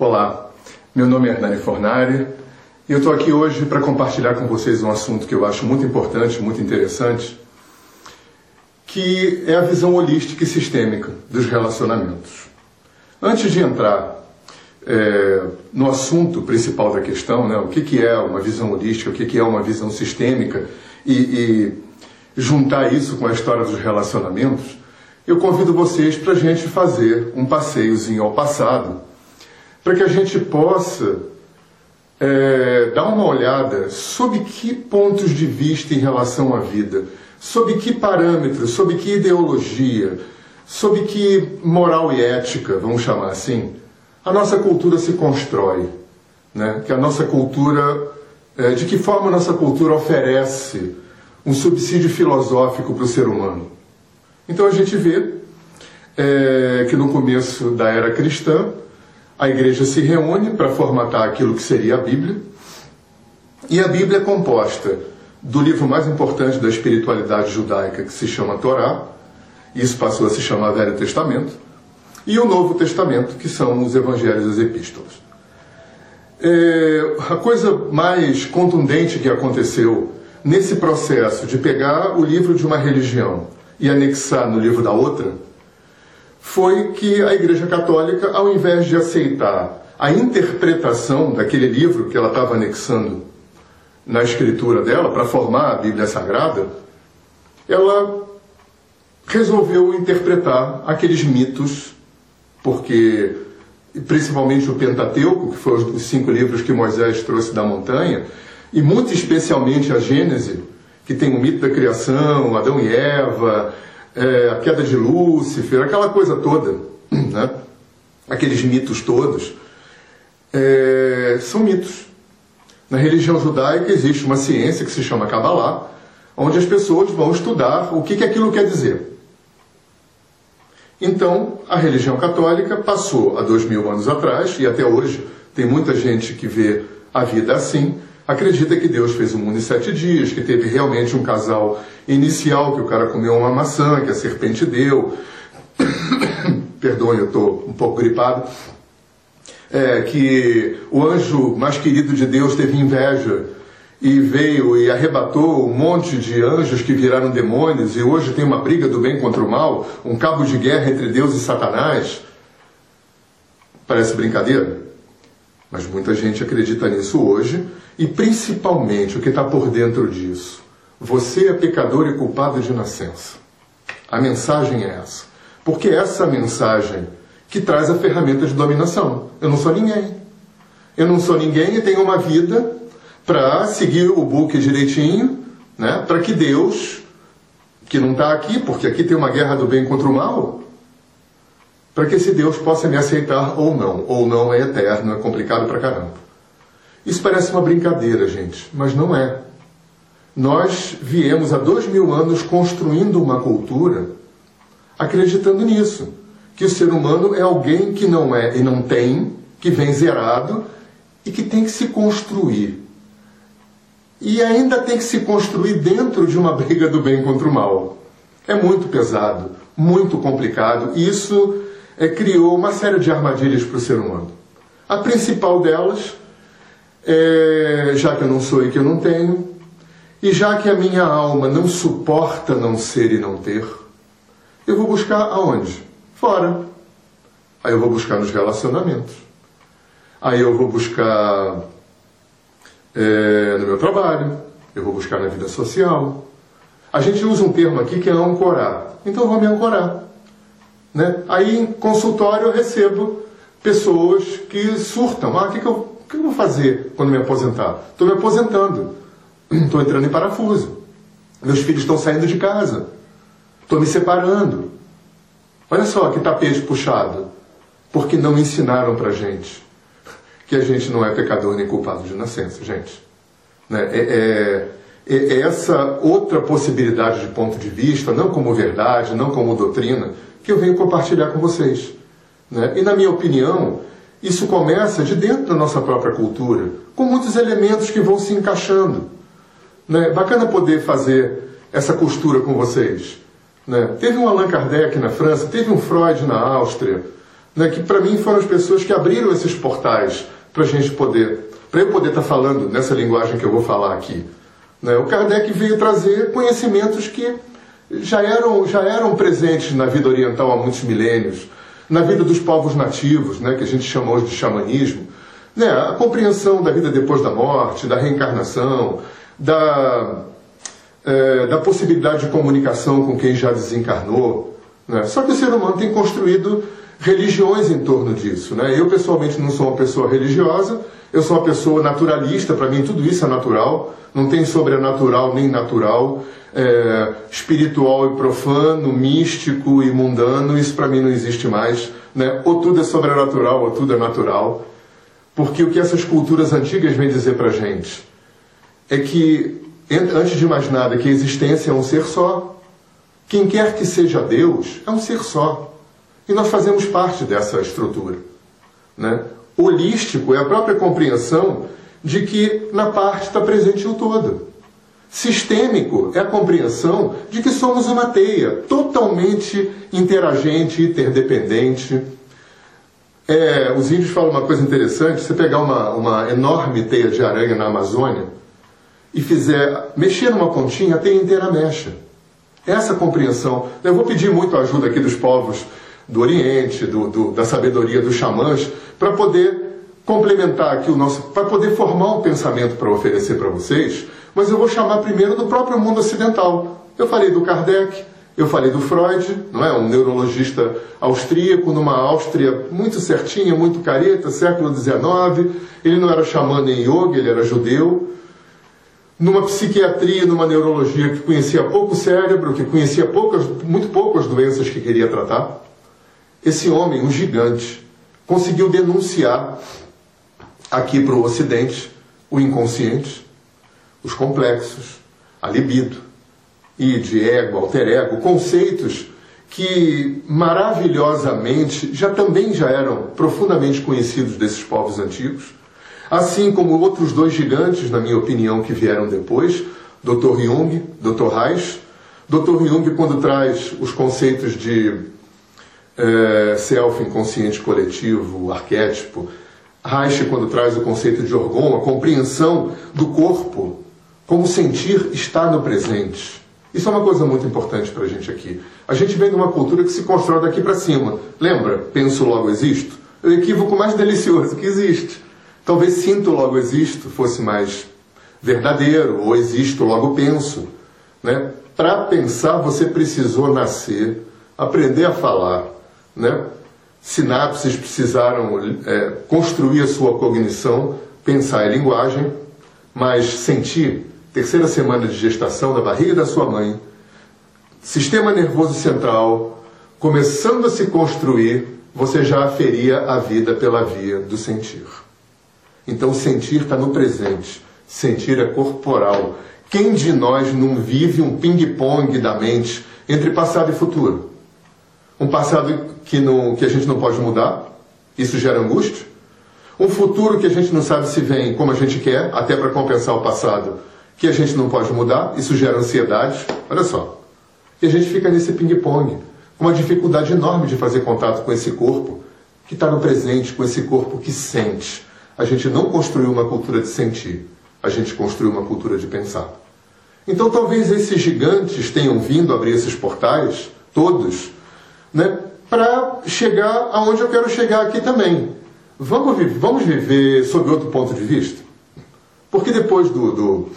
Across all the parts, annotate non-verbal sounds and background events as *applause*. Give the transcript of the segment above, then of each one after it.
Olá, meu nome é Hernani Fornari e eu estou aqui hoje para compartilhar com vocês um assunto que eu acho muito importante, muito interessante, que é a visão holística e sistêmica dos relacionamentos. Antes de entrar é, no assunto principal da questão, né, o que, que é uma visão holística, o que, que é uma visão sistêmica, e, e juntar isso com a história dos relacionamentos, eu convido vocês para a gente fazer um passeiozinho ao passado, para que a gente possa é, dar uma olhada sob que pontos de vista em relação à vida, sob que parâmetros, sob que ideologia, sob que moral e ética, vamos chamar assim, a nossa cultura se constrói, né? que a nossa cultura, é, de que forma a nossa cultura oferece um subsídio filosófico para o ser humano. Então a gente vê é, que no começo da era cristã, a igreja se reúne para formatar aquilo que seria a Bíblia, e a Bíblia é composta do livro mais importante da espiritualidade judaica, que se chama Torá, isso passou a se chamar Velho Testamento, e o Novo Testamento, que são os Evangelhos e as Epístolas. É, a coisa mais contundente que aconteceu nesse processo de pegar o livro de uma religião e anexar no livro da outra foi que a Igreja Católica, ao invés de aceitar a interpretação daquele livro que ela estava anexando na escritura dela para formar a Bíblia Sagrada, ela resolveu interpretar aqueles mitos porque principalmente o Pentateuco, que foram os cinco livros que Moisés trouxe da montanha, e muito especialmente a Gênese, que tem o mito da criação, Adão e Eva, é, a queda de Lúcifer, aquela coisa toda, *clears throat* né? aqueles mitos todos, é, são mitos. Na religião judaica existe uma ciência que se chama Kabbalah, onde as pessoas vão estudar o que, que aquilo quer dizer. Então, a religião católica passou há dois mil anos atrás, e até hoje tem muita gente que vê a vida assim, acredita que Deus fez o mundo em sete dias, que teve realmente um casal inicial, que o cara comeu uma maçã, que a serpente deu. *coughs* Perdoe, eu estou um pouco gripado. É, que o anjo mais querido de Deus teve inveja e veio e arrebatou um monte de anjos que viraram demônios, e hoje tem uma briga do bem contra o mal, um cabo de guerra entre Deus e Satanás. Parece brincadeira? Mas muita gente acredita nisso hoje, e principalmente o que está por dentro disso. Você é pecador e culpado de nascença. A mensagem é essa. Porque essa mensagem que traz a ferramenta de dominação. Eu não sou ninguém. Eu não sou ninguém e tenho uma vida para seguir o book direitinho, né? para que Deus, que não está aqui, porque aqui tem uma guerra do bem contra o mal, para que esse Deus possa me aceitar ou não. Ou não é eterno, é complicado para caramba. Isso parece uma brincadeira, gente, mas não é. Nós viemos há dois mil anos construindo uma cultura acreditando nisso. Que o ser humano é alguém que não é e não tem, que vem zerado e que tem que se construir e ainda tem que se construir dentro de uma briga do bem contra o mal. É muito pesado, muito complicado, isso é, criou uma série de armadilhas para o ser humano. A principal delas é, já que eu não sou e que eu não tenho, e já que a minha alma não suporta não ser e não ter, eu vou buscar aonde? Fora. Aí eu vou buscar nos relacionamentos. Aí eu vou buscar é, no meu trabalho, eu vou buscar na vida social. A gente usa um termo aqui que é ancorar. Então eu vou me ancorar. Né? Aí em consultório eu recebo pessoas que surtam. Ah, o que, que, eu, que eu vou fazer quando me aposentar? Estou me aposentando. *clears throat* Estou entrando em parafuso. Meus filhos estão saindo de casa. Estou me separando. Olha só que tapete puxado. Porque não ensinaram para gente que a gente não é pecador nem culpado de nascença, gente. Né? É, é, é, é, essa outra possibilidade de ponto de vista, não como verdade, não como doutrina, que eu venho compartilhar com vocês. Né? E, na minha opinião, isso começa de dentro da nossa própria cultura, com muitos elementos que vão se encaixando. Né? Bacana poder fazer essa costura com vocês. Né? Teve um Allan Kardec na França, teve um Freud na Áustria, né, que para mim foram as pessoas que abriram esses portais para a gente poder, para eu poder estar tá falando nessa linguagem que eu vou falar aqui. Né? O Kardec veio trazer conhecimentos que já eram, já eram presentes na vida oriental há muitos milênios, na vida dos povos nativos, né, que a gente chama hoje de xamanismo, né, a compreensão da vida depois da morte, da reencarnação, da, é, da possibilidade de comunicação com quem já desencarnou. Né? Só que o ser humano tem construído religiões em torno disso. Né? Eu, pessoalmente, não sou uma pessoa religiosa, eu sou uma pessoa naturalista, para mim tudo isso é natural, não tem sobrenatural nem natural, é, espiritual e profano, místico e mundano, isso para mim não existe mais. Né? Ou tudo é sobrenatural ou tudo é natural. Porque o que essas culturas antigas vêm dizer para gente é que, antes de mais nada, que a existência é um ser só. Quem quer que seja Deus é um ser só. E nós fazemos parte dessa estrutura. Né? Holístico é a própria compreensão de que na parte está presente o todo. Sistêmico é a compreensão de que somos uma teia totalmente interagente, interdependente. É, os índios falam uma coisa interessante: você pegar uma, uma enorme teia de aranha na Amazônia e fizer mexer numa pontinha, a teia inteira mexe. Essa compreensão. Eu vou pedir muito a ajuda aqui dos povos do Oriente, do, do, da sabedoria dos xamãs, para poder complementar aqui o nosso. para poder formar um pensamento para oferecer para vocês, mas eu vou chamar primeiro do próprio mundo ocidental. Eu falei do Kardec, eu falei do Freud, não é? Um neurologista austríaco, numa Áustria muito certinha, muito careta, século XIX. Ele não era xamã nem yoga, ele era judeu numa psiquiatria, numa neurologia que conhecia pouco o cérebro, que conhecia poucas, muito pouco as doenças que queria tratar, esse homem, um gigante, conseguiu denunciar aqui para o Ocidente o inconsciente, os complexos, a libido, id, ego, alter ego, conceitos que maravilhosamente já também já eram profundamente conhecidos desses povos antigos Assim como outros dois gigantes, na minha opinião, que vieram depois, Dr. Jung, Dr. Reich. Dr. Jung, quando traz os conceitos de é, self, inconsciente coletivo, arquétipo, Reich, quando traz o conceito de orgon, a compreensão do corpo, como sentir está no presente. Isso é uma coisa muito importante para a gente aqui. A gente vem de uma cultura que se constrói daqui para cima. Lembra? Penso, logo existo? O equívoco mais delicioso que existe. Talvez sinto, logo existo fosse mais verdadeiro, ou existo, logo penso. Né? Para pensar, você precisou nascer, aprender a falar. Né? Sinapses precisaram é, construir a sua cognição, pensar em linguagem, mas sentir, terceira semana de gestação da barriga da sua mãe, sistema nervoso central, começando a se construir, você já aferia a vida pela via do sentir. Então, sentir está no presente. Sentir é corporal. Quem de nós não vive um ping-pong da mente entre passado e futuro? Um passado que, não, que a gente não pode mudar, isso gera angústia. Um futuro que a gente não sabe se vem como a gente quer, até para compensar o passado, que a gente não pode mudar, isso gera ansiedade. Olha só. E a gente fica nesse ping-pong, com uma dificuldade enorme de fazer contato com esse corpo que está no presente, com esse corpo que sente a gente não construiu uma cultura de sentir, a gente construiu uma cultura de pensar. Então talvez esses gigantes tenham vindo abrir esses portais, todos, né, para chegar aonde eu quero chegar aqui também. Vamos, vamos viver sob outro ponto de vista? Porque depois do, do,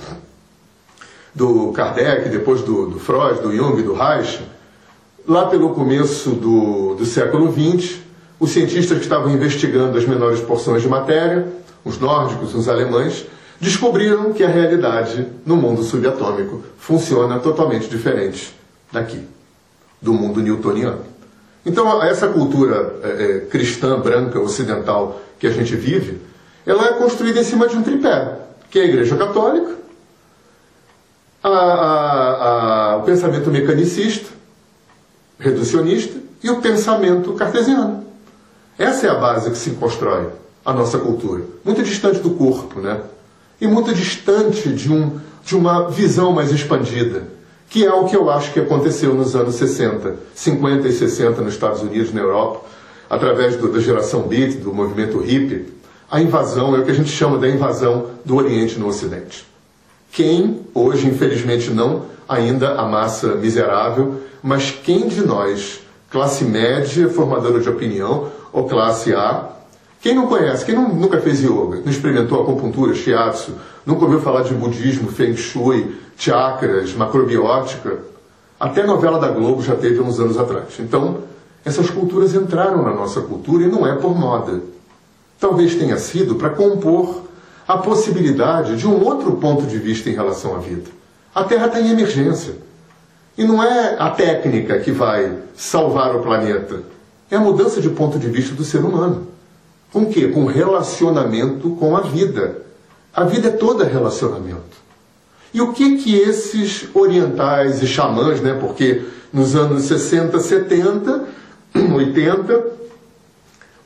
do Kardec, depois do, do Freud, do Jung, do Reich, lá pelo começo do, do século XX, os cientistas que estavam investigando as menores porções de matéria, os nórdicos, os alemães, descobriram que a realidade no mundo subatômico funciona totalmente diferente daqui, do mundo newtoniano. Então, essa cultura é, é, cristã, branca, ocidental que a gente vive, ela é construída em cima de um tripé, que é a Igreja Católica, a, a, a, o pensamento mecanicista, reducionista, e o pensamento cartesiano. Essa é a base que se constrói a nossa cultura. Muito distante do corpo, né? E muito distante de, um, de uma visão mais expandida, que é o que eu acho que aconteceu nos anos 60, 50 e 60 nos Estados Unidos, na Europa, através do, da geração beat, do movimento hippie, a invasão é o que a gente chama da invasão do Oriente no Ocidente. Quem, hoje, infelizmente, não ainda a massa miserável, mas quem de nós, classe média, formadora de opinião, ou classe A, quem não conhece, quem não, nunca fez yoga, não experimentou acupuntura, shiatsu, nunca ouviu falar de budismo, feng shui, chakras, macrobiótica, até novela da Globo já teve uns anos atrás. Então, essas culturas entraram na nossa cultura e não é por moda. Talvez tenha sido para compor a possibilidade de um outro ponto de vista em relação à vida. A Terra está em emergência. E não é a técnica que vai salvar o planeta. É a mudança de ponto de vista do ser humano. Com o quê? Com relacionamento com a vida. A vida é toda relacionamento. E o que que esses orientais e xamãs, né? Porque nos anos 60, 70, 80,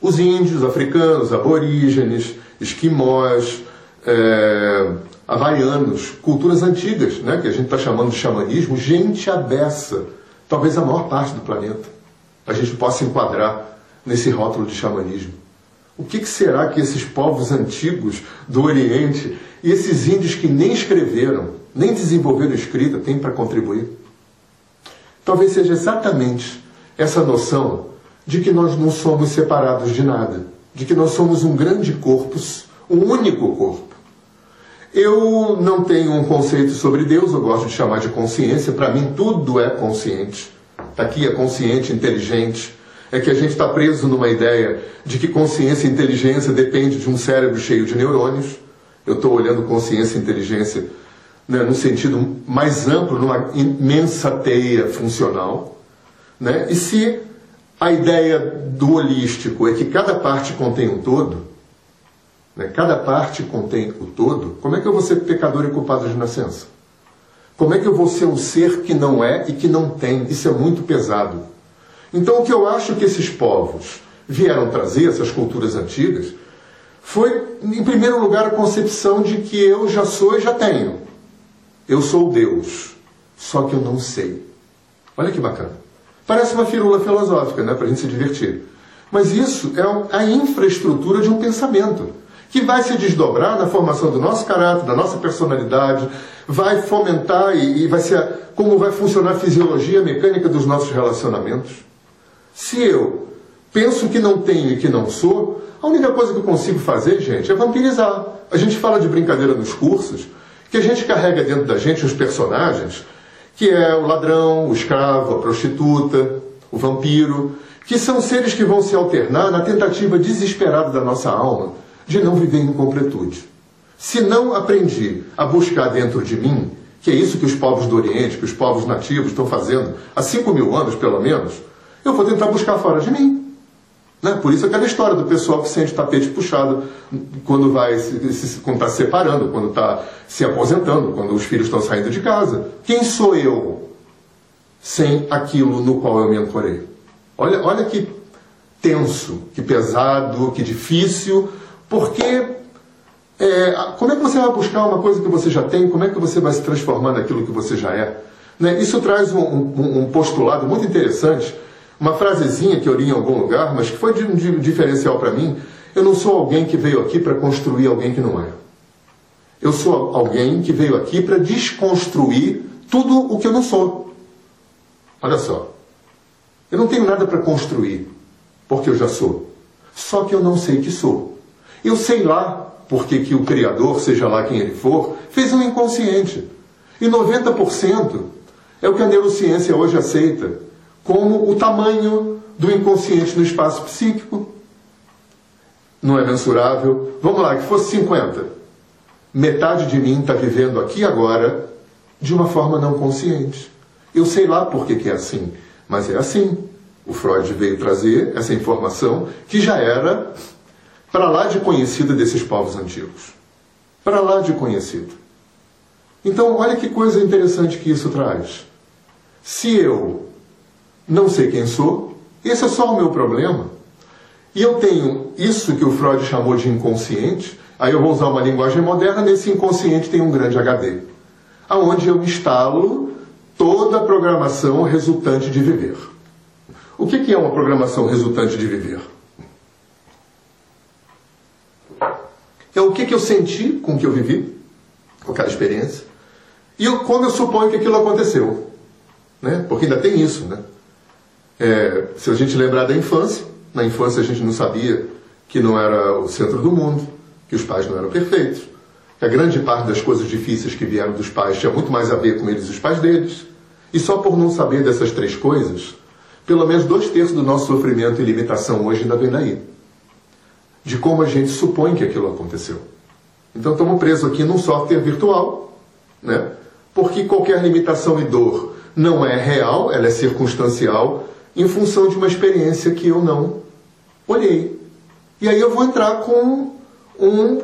os índios, africanos, aborígenes, esquimós, é, havaianos, culturas antigas, né, que a gente está chamando de xamanismo, gente abessa, talvez a maior parte do planeta, a gente possa enquadrar nesse rótulo de xamanismo. O que, que será que esses povos antigos do Oriente e esses índios que nem escreveram, nem desenvolveram escrita, têm para contribuir? Talvez seja exatamente essa noção de que nós não somos separados de nada, de que nós somos um grande corpo, um único corpo eu não tenho um conceito sobre Deus, eu gosto de chamar de consciência. Para mim, tudo é consciente. Está aqui é consciente, inteligente. É que a gente está preso numa ideia de que consciência e inteligência depende de um cérebro cheio de neurônios. Eu estou olhando consciência e inteligência né, no sentido mais amplo, numa imensa teia funcional. Né? E se a ideia do holístico é que cada parte contém um todo, né? Cada parte contém o todo. Como é que eu vou ser pecador e culpado de nascença? Como é que eu vou ser um ser que não é e que não tem? Isso é muito pesado. Então, o que eu acho que esses povos vieram trazer, essas culturas antigas, foi, em primeiro lugar, a concepção de que eu já sou e já tenho. Eu sou Deus, só que eu não sei. Olha que bacana. Parece uma firula filosófica, né, para a gente se divertir. Mas isso é a infraestrutura de um pensamento que vai se desdobrar na formação do nosso caráter, da nossa personalidade, vai fomentar e, e vai ser como vai funcionar a fisiologia mecânica dos nossos relacionamentos. Se eu penso que não tenho e que não sou, a única coisa que eu consigo fazer, gente, é vampirizar. A gente fala de brincadeira nos cursos, que a gente carrega dentro da gente os personagens, que é o ladrão, o escravo, a prostituta, o vampiro, que são seres que vão se alternar na tentativa desesperada da nossa alma de não viver em completude. Se não aprendi a buscar dentro de mim, que é isso que os povos do Oriente, que os povos nativos estão fazendo há 5 mil anos pelo menos, eu vou tentar buscar fora de mim. Né? Por isso aquela história do pessoal que sente tapete puxado quando vai se, se, quando está se separando, quando está se aposentando, quando os filhos estão saindo de casa. Quem sou eu sem aquilo no qual eu me ancorei? Olha, olha que tenso, que pesado, que difícil porque é, como é que você vai buscar uma coisa que você já tem? Como é que você vai se transformar naquilo que você já é? Né? Isso traz um, um, um, postulado muito interessante, uma frasezinha que eu li em algum lugar, mas que foi de, de diferencial para mim. Eu não sou alguém que veio aqui para construir alguém que não é. Eu sou alguém que veio aqui para desconstruir tudo o que eu não sou. Olha só. Eu não tenho nada para construir, porque eu já sou. Só que eu não sei que sou. Eu sei lá porque que o Criador, seja lá quem ele for, fez um inconsciente. E 90% é o que a neurociência hoje aceita como o tamanho do inconsciente no espaço psíquico. Não é mensurável. Vamos lá, que fosse 50. Metade de mim está vivendo aqui agora de uma forma não consciente. Eu sei lá por que, que é assim, mas é assim. O Freud veio trazer essa informação que já era para lá de conhecida desses povos antigos. Para lá de conhecida. Então, olha que coisa interessante que isso traz. Se eu não sei quem sou, esse é só o meu problema. E eu tenho isso que o Freud chamou de inconsciente, aí eu vou usar uma linguagem moderna, nesse inconsciente tem um grande HD, aonde eu instalo toda a programação resultante de viver. O que é uma programação resultante de viver? É o que eu senti com o que eu vivi, com aquela experiência, e como eu suponho que aquilo aconteceu. Né? Porque ainda tem isso. Né? É, se a gente lembrar da infância, na infância a gente não sabia que não era o centro do mundo, que os pais não eram perfeitos, que a grande parte das coisas difíceis que vieram dos pais tinha muito mais a ver com eles e os pais deles. E só por não saber dessas três coisas, pelo menos dois terços do nosso sofrimento e limitação hoje ainda vem daí. De como a gente supõe que aquilo aconteceu. Então estamos presos aqui num software virtual, né? porque qualquer limitação e dor não é real, ela é circunstancial, em função de uma experiência que eu não olhei. E aí eu vou entrar com um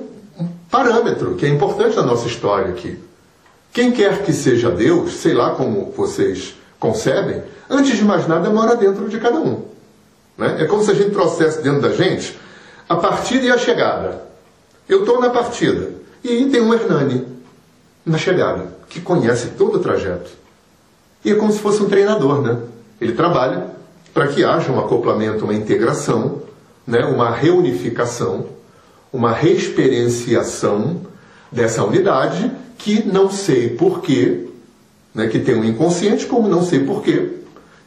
parâmetro que é importante na nossa história aqui. Quem quer que seja Deus, sei lá como vocês concebem, antes de mais nada mora dentro de cada um. Né? É como se a gente trouxesse dentro da gente a partida e a chegada. Eu estou na partida e tem um Hernani na chegada, que conhece todo o trajeto. E é como se fosse um treinador, né? Ele trabalha para que haja um acoplamento, uma integração, né? uma reunificação, uma reexperienciação dessa unidade que não sei porquê, né? que tem um inconsciente, como não sei porquê,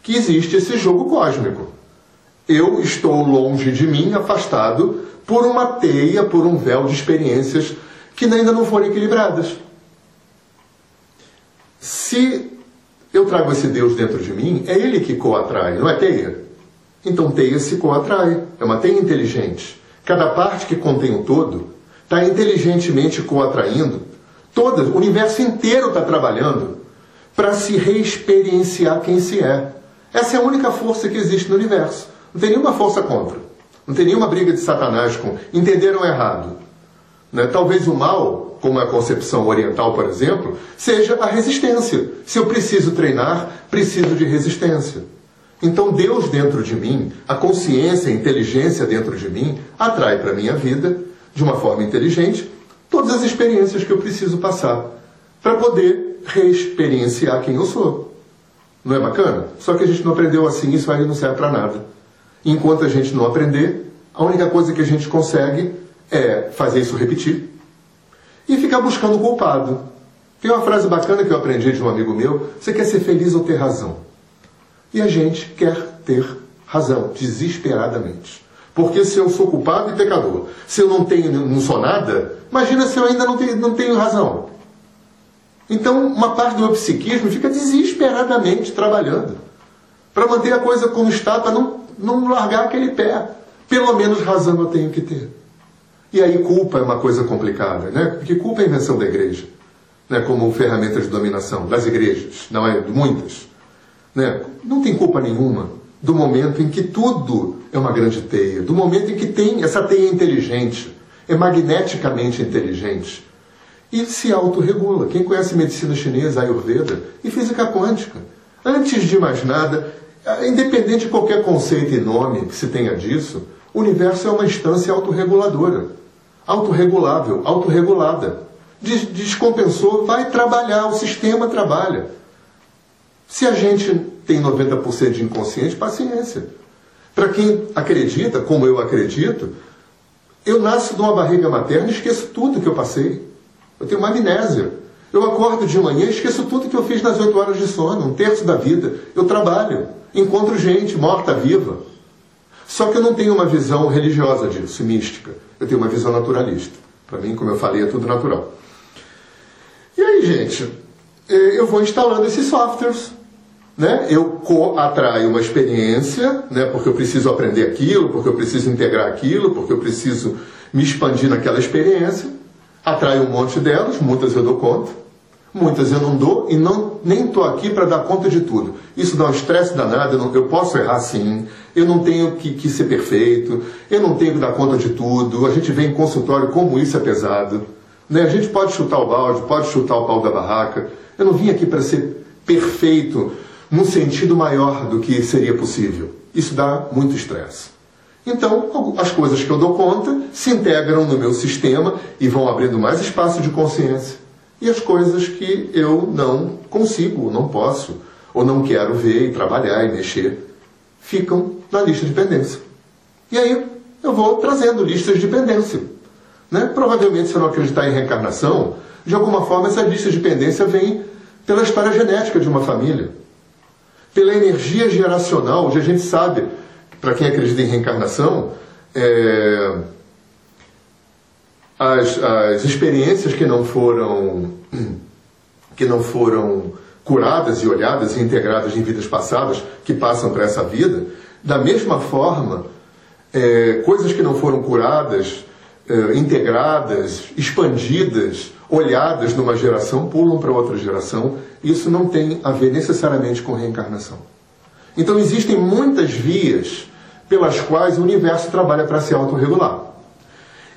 que existe esse jogo cósmico. Eu estou longe de mim, afastado, por uma teia, por um véu de experiências que ainda não foram equilibradas. Se eu trago esse Deus dentro de mim, é ele que coatrai, não é teia. Então teia se coatrai, é uma teia inteligente. Cada parte que contém o todo está inteligentemente coatraindo. Toda, o universo inteiro está trabalhando para se reexperienciar quem se é. Essa é a única força que existe no universo. Não tem nenhuma força contra. Não tem nenhuma briga de Satanás com entenderam errado. Né? Talvez o mal, como é a concepção oriental, por exemplo, seja a resistência. Se eu preciso treinar, preciso de resistência. Então Deus dentro de mim, a consciência, a inteligência dentro de mim, atrai para a minha vida, de uma forma inteligente, todas as experiências que eu preciso passar para poder reexperienciar quem eu sou. Não é bacana? Só que a gente não aprendeu assim, isso aí não serve para nada. Enquanto a gente não aprender, a única coisa que a gente consegue é fazer isso repetir e ficar buscando o culpado. Tem uma frase bacana que eu aprendi de um amigo meu: você quer ser feliz ou ter razão? E a gente quer ter razão, desesperadamente. Porque se eu sou culpado e pecador, se eu não tenho, não sou nada, imagina se eu ainda não tenho, não tenho razão. Então, uma parte do meu psiquismo fica desesperadamente trabalhando para manter a coisa como está, para não não largar aquele pé. Pelo menos razão eu tenho que ter. E aí culpa é uma coisa complicada, né? Porque culpa é invenção da igreja, né? Como ferramenta de dominação das igrejas, não é? Muitas, né? Não tem culpa nenhuma do momento em que tudo é uma grande teia, do momento em que tem essa teia inteligente, é magneticamente inteligente e se autorregula. Quem conhece medicina chinesa, Ayurveda e física quântica, antes de mais nada, é, independente de qualquer conceito e nome que se tenha disso, o universo é uma instância autorreguladora, autorregulável, autorregulada. Descompensou, vai trabalhar, o sistema trabalha. Se a gente tem 90% de inconsciente, paciência. Para quem acredita, como eu acredito, eu nasço de uma barriga materna e esqueço tudo que eu passei. Eu tenho uma amnésia. Eu acordo de manhã e esqueço tudo que eu fiz nas oito horas de sono, um terço da vida. Eu trabalho, encontro gente morta, viva. Só que eu não tenho uma visão religiosa disso, mística. Eu tenho uma visão naturalista. Para mim, como eu falei, é tudo natural. E aí, gente, eh, eu vou instalando esses softwares. Né? Eu atraio uma experiência, né? porque eu preciso aprender aquilo, porque eu preciso integrar aquilo, porque eu preciso me expandir naquela experiência. Atraio um monte delas, muitas eu dou conta. Muitas eu não dou e não, nem estou aqui para dar conta de tudo. Isso dá um estresse danado, eu, não, eu, posso errar sim, eu não tenho que, que, ser perfeito, eu não tenho que dar conta de tudo. A gente vem em consultório como isso é pesado. Né? A gente pode chutar o balde, pode chutar o pau da barraca. Eu não vim aqui para ser perfeito num sentido maior do que seria possível. Isso dá muito estresse. Então, as coisas que eu dou conta se integram no meu sistema e vão abrindo mais espaço de consciência e as coisas que eu não consigo, não posso, ou não quero ver e trabalhar e mexer, ficam na lista de pendência. E aí eu vou trazendo listas de pendência. Né? Provavelmente, se eu não acreditar em reencarnação, de alguma forma essa lista de pendência vem pela história genética de uma família, pela energia geracional, hoje a gente sabe, para quem acredita em reencarnação, é, as, as experiências que não foram que não foram curadas e olhadas e integradas em vidas passadas que passam para essa vida, da mesma forma, é, coisas que não foram curadas, é, integradas, expandidas, olhadas numa geração pulam para outra geração. Isso não tem a ver necessariamente com reencarnação. Então existem muitas vias pelas quais o universo trabalha para se autorregular.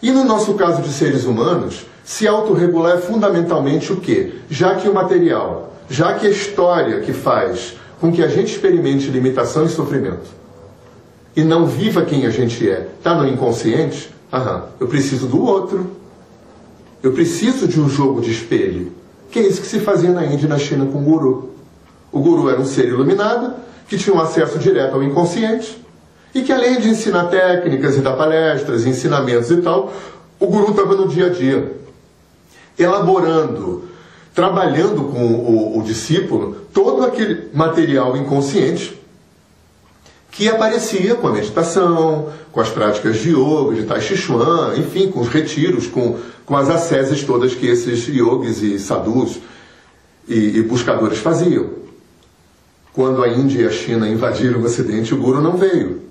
E no nosso caso de seres humanos, se autorregular é fundamentalmente o quê? Já que o material, já que a história que faz com que a gente experimente limitação e sofrimento e não viva quem a gente é, está no inconsciente, aham, eu preciso do outro. Eu preciso de um jogo de espelho. Que é isso que se fazia na Índia e na China com o guru. O guru era um ser iluminado que tinha um acesso direto ao inconsciente e que além de ensinar técnicas e dar palestras, ensinamentos e tal, o guru estava no dia a dia, elaborando, trabalhando com o, o discípulo todo aquele material inconsciente que aparecia com a meditação, com as práticas de yoga, de Tai Chi Chuan, enfim, com os retiros, com, com as asceses todas que esses yogis e sadhus e, e buscadores faziam. Quando a Índia e a China invadiram o Ocidente, o Guru não veio.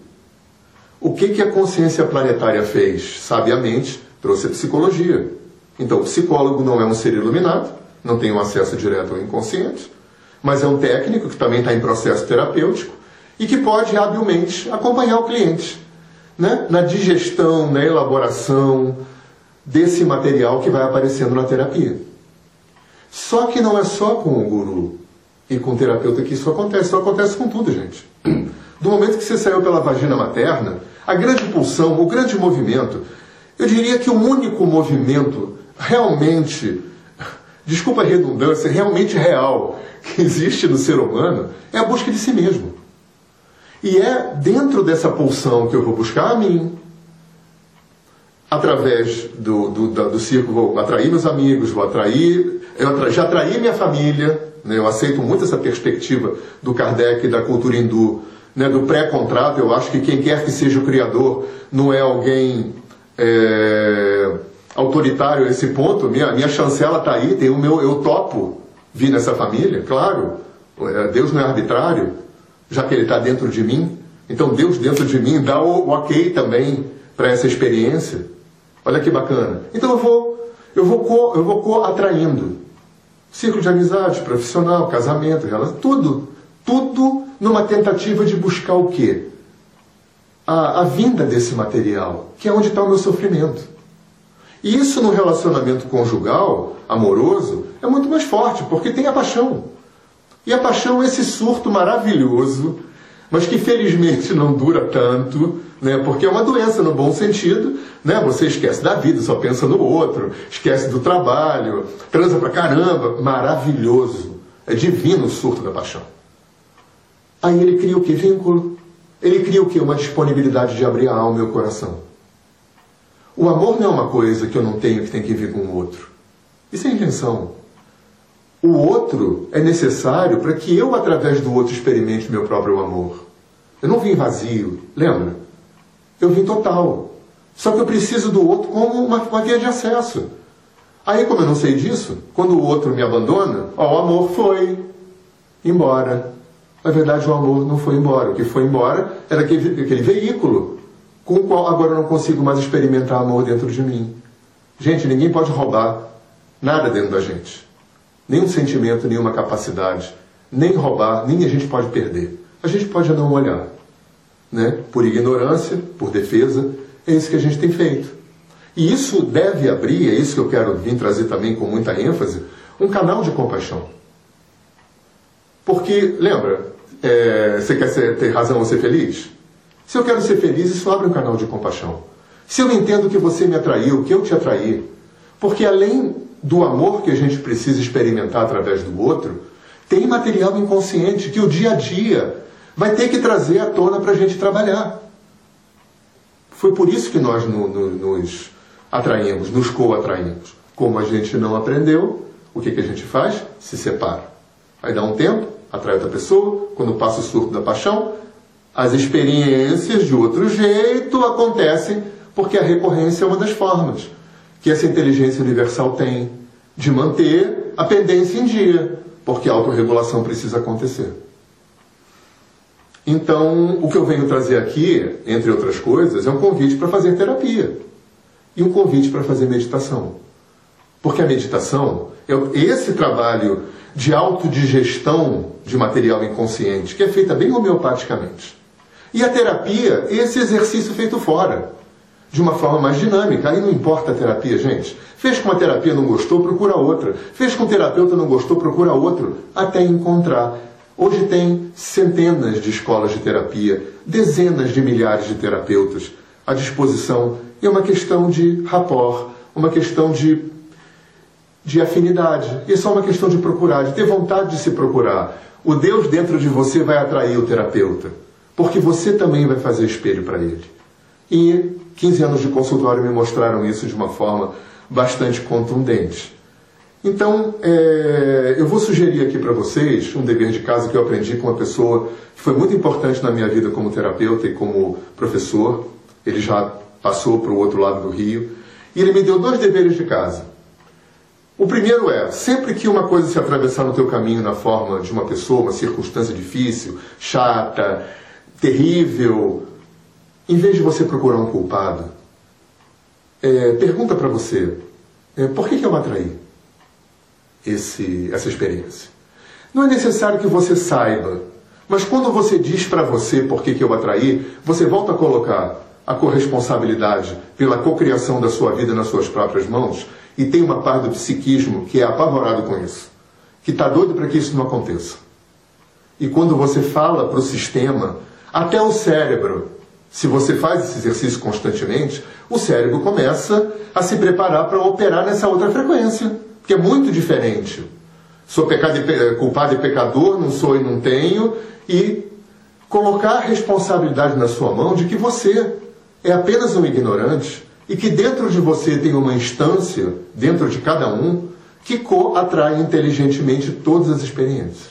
O que, que a consciência planetária fez? Sabiamente, trouxe a psicologia. Então, o psicólogo não é um ser iluminado, não tem um acesso direto ao inconsciente, mas é um técnico que também está em processo terapêutico e que pode habilmente acompanhar o cliente né? na digestão, na elaboração desse material que vai aparecendo na terapia. Só que não é só com o guru e com o terapeuta que isso acontece, isso acontece com tudo, gente. Do momento que você saiu pela vagina materna, a grande pulsão, o grande movimento, eu diria que o único movimento realmente, desculpa a redundância, realmente real que existe no ser humano é a busca de si mesmo. E é dentro dessa pulsão que eu vou buscar a mim, através do, do, do, do círculo, vou atrair meus amigos, vou atrair, eu já atraí minha família, né, eu aceito muito essa perspectiva do Kardec e da cultura hindu, né, do pré-contrato, eu acho que quem quer que seja o criador não é alguém é, autoritário a esse ponto. Minha, minha chancela está aí, tem o meu, eu topo vir nessa família, claro. É, Deus não é arbitrário, já que Ele está dentro de mim. Então Deus dentro de mim dá o, o ok também para essa experiência. Olha que bacana. Então eu vou, eu vou, co, eu vou co atraindo. Círculo de amizade, profissional, casamento, relação, tudo. Tudo numa tentativa de buscar o quê? A, a vinda desse material, que é onde está o meu sofrimento. E isso no relacionamento conjugal, amoroso, é muito mais forte, porque tem a paixão. E a paixão é esse surto maravilhoso, mas que felizmente não dura tanto, né? porque é uma doença no bom sentido. Né? Você esquece da vida, só pensa no outro, esquece do trabalho, transa pra caramba. Maravilhoso. É divino o surto da paixão. Aí ele cria o que? Vínculo. Ele cria o que? Uma disponibilidade de abrir a alma e o coração. O amor não é uma coisa que eu não tenho que tem que vir com o outro. Isso é invenção. O outro é necessário para que eu, através do outro, experimente meu próprio amor. Eu não vim vazio, lembra? Eu vim total. Só que eu preciso do outro como uma, uma via de acesso. Aí, como eu não sei disso, quando o outro me abandona, ó, o amor foi embora. Na verdade, o amor não foi embora. O que foi embora era aquele, aquele veículo com o qual agora eu não consigo mais experimentar amor dentro de mim. Gente, ninguém pode roubar nada dentro da gente. Nenhum sentimento, nenhuma capacidade. Nem roubar, nem a gente pode perder. A gente pode não olhar. Né? Por ignorância, por defesa, é isso que a gente tem feito. E isso deve abrir, é isso que eu quero vir trazer também com muita ênfase, um canal de compaixão. Porque, lembra, é, você quer ser, ter razão ou ser feliz? Se eu quero ser feliz, isso abre um canal de compaixão. Se eu entendo que você me atraiu, que eu te atraí, porque além do amor que a gente precisa experimentar através do outro, tem material inconsciente que o dia a dia vai ter que trazer à tona para a gente trabalhar. Foi por isso que nós no, no, nos atraímos, nos co-atraímos. Como a gente não aprendeu, o que, que a gente faz? Se separa. Aí dá um tempo, atrai outra pessoa, quando passa o surto da paixão, as experiências de outro jeito acontecem porque a recorrência é uma das formas que essa inteligência universal tem de manter a pendência em dia, porque a autorregulação precisa acontecer. Então, o que eu venho trazer aqui, entre outras coisas, é um convite para fazer terapia e um convite para fazer meditação. Porque a meditação é esse trabalho de autodigestão de material inconsciente, que é feita bem homeopaticamente. E a terapia, esse exercício feito fora, de uma forma mais dinâmica. Aí não importa a terapia, gente. Fez com a terapia, não gostou, procura outra. Fez com o terapeuta, não gostou, procura outro, até encontrar. Hoje tem centenas de escolas de terapia, dezenas de milhares de terapeutas à disposição. E é uma questão de rapport, uma questão de, de afinidade. E é uma questão de procurar, de ter vontade de se procurar. O Deus dentro de você vai atrair o terapeuta, porque você também vai fazer espelho para ele. E 15 anos de consultório me mostraram isso de uma forma bastante contundente. Então, é, eu vou sugerir aqui para vocês um dever de casa que eu aprendi com uma pessoa que foi muito importante na minha vida como terapeuta e como professor. Ele já passou para o outro lado do rio. E ele me deu dois deveres de casa. O primeiro é, sempre que uma coisa se atravessar no teu caminho na forma de uma pessoa, uma circunstância difícil, chata, terrível, em vez de você procurar um culpado, é, pergunta para você, é, por que, que eu atraí? esse, essa experiência. Não é necessário que você saiba, mas quando você diz para você por que, que eu atraí, você volta a colocar a corresponsabilidade pela cocriação da sua vida nas suas próprias mãos e tem uma parte do psiquismo que é apavorado com isso, que está doido para que isso não aconteça. E quando você fala para o sistema, até o cérebro, se você faz esse exercício constantemente, o cérebro começa a se preparar para operar nessa outra frequência que é muito diferente. Sou pecado e, culpado e pecador, não sou e não tenho, e colocar a responsabilidade na sua mão de que você é apenas um ignorante e que dentro de você tem uma instância, dentro de cada um, que atrai inteligentemente todas as experiências.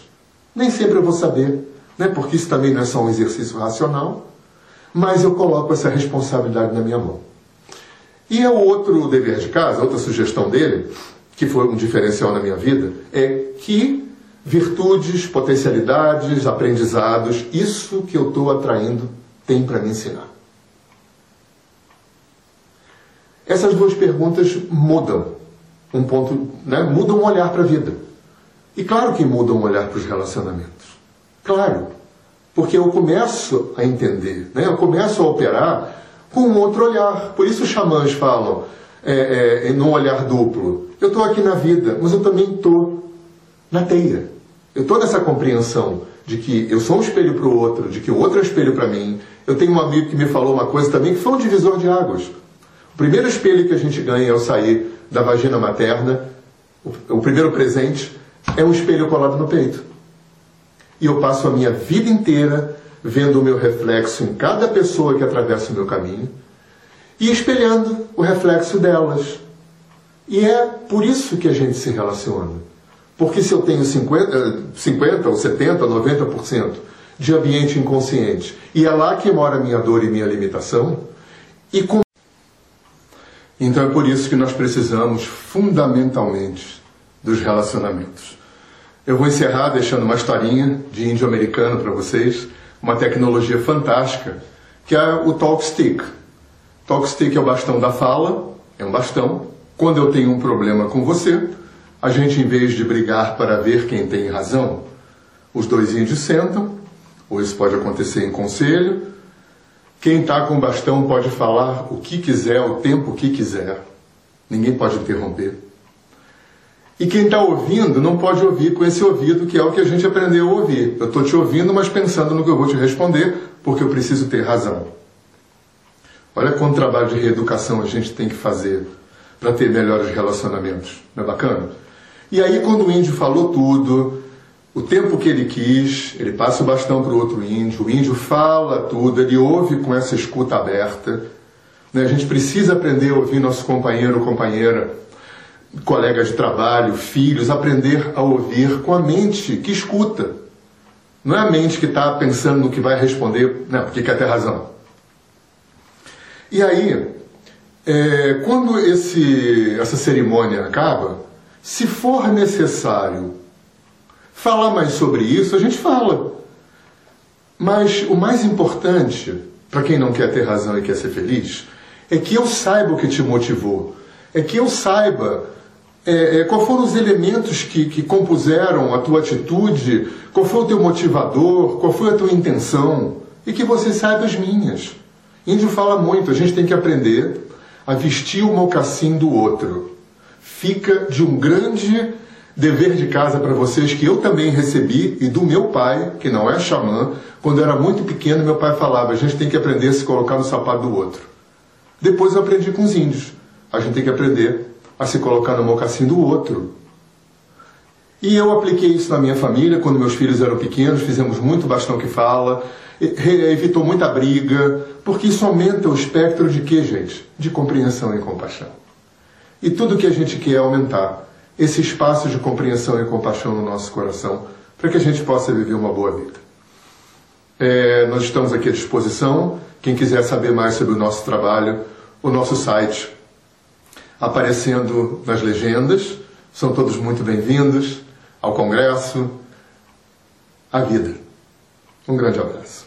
Nem sempre eu vou saber, né? porque isso também não é só um exercício racional, mas eu coloco essa responsabilidade na minha mão. E é o outro dever de casa, outra sugestão dele, que foi um diferencial na minha vida, é que virtudes, potencialidades, aprendizados, isso que eu estou atraindo tem para me ensinar. Essas duas perguntas mudam um ponto, né? mudam um olhar para a vida. E claro que mudam um olhar para os relacionamentos. Claro. Porque eu começo a entender, né? eu começo a operar com um outro olhar. Por isso os xamãs falam é, é, num olhar duplo. Eu estou aqui na vida, mas eu também estou na teia. Eu estou nessa compreensão de que eu sou um espelho para o outro, de que o outro é espelho para mim. Eu tenho um amigo que me falou uma coisa também que foi um divisor de águas. O primeiro espelho que a gente ganha ao sair da vagina materna, o, primeiro presente, é um espelho colado no peito. E eu passo a minha vida inteira vendo o meu reflexo em cada pessoa que atravessa o meu caminho e espelhando o reflexo delas, e é por isso que a gente se relaciona. Porque se eu tenho 50, 50 ou 70, 90% de ambiente inconsciente, e é lá que mora a minha dor e minha limitação, e com... Então é por isso que nós precisamos fundamentalmente dos relacionamentos. Eu vou encerrar deixando uma historinha de índio americano para vocês, uma tecnologia fantástica, que é o Talk Stick. Talk Stick é o bastão da fala, é um bastão quando eu tenho um problema com você, a gente, em vez de brigar para ver quem tem razão, os dois índios sentam, ou isso pode acontecer em conselho. Quem está com bastão pode falar o que quiser, o tempo que quiser. Ninguém pode interromper. E quem está ouvindo não pode ouvir com esse ouvido, que é o que a gente aprendeu a ouvir. Eu estou te ouvindo, mas pensando no que eu vou te responder, porque eu preciso ter razão. Olha quanto trabalho de reeducação a gente tem que fazer para ter melhores relacionamentos. Não é bacana? E aí, quando o índio falou tudo, o tempo que ele quis, ele passa o bastão para o outro índio, o índio fala tudo, ele ouve com essa escuta aberta. Né? A gente precisa aprender a ouvir nosso companheiro ou companheira, colegas de trabalho, filhos, aprender a ouvir com a mente que escuta. Não é a mente que está pensando no que vai responder, não, porque quer ter razão. E aí, é, quando esse, essa cerimônia acaba, se for necessário falar mais sobre isso, a gente fala. Mas o mais importante, para quem não quer ter razão e quer ser feliz, é que eu saiba o que te motivou. É que eu saiba é, é, foram os elementos que, que compuseram a tua atitude, qual foi o teu motivador, qual foi a tua intenção, e que você saiba as minhas. Índio fala muito, a gente tem que aprender a vestir o mocassim do outro. Fica de um grande dever de casa para vocês que eu também recebi e do meu pai, que não é xamã, quando eu era muito pequeno, meu pai falava: a gente tem que aprender a se colocar no sapato do outro. Depois eu aprendi com os índios. A gente tem que aprender a se colocar no mocassim do outro. E eu apliquei isso na minha família, quando meus filhos eram pequenos, fizemos muito bastão que fala, evitou muita briga, porque isso aumenta o espectro de quê, gente? De compreensão e compaixão. E tudo que a gente quer é aumentar esse espaço de compreensão e compaixão no nosso coração, para que a gente possa viver uma boa vida. É, nós estamos aqui à disposição. Quem quiser saber mais sobre o nosso trabalho, o nosso site aparecendo nas legendas. São todos muito bem-vindos ao Congresso, à vida. Um grande abraço.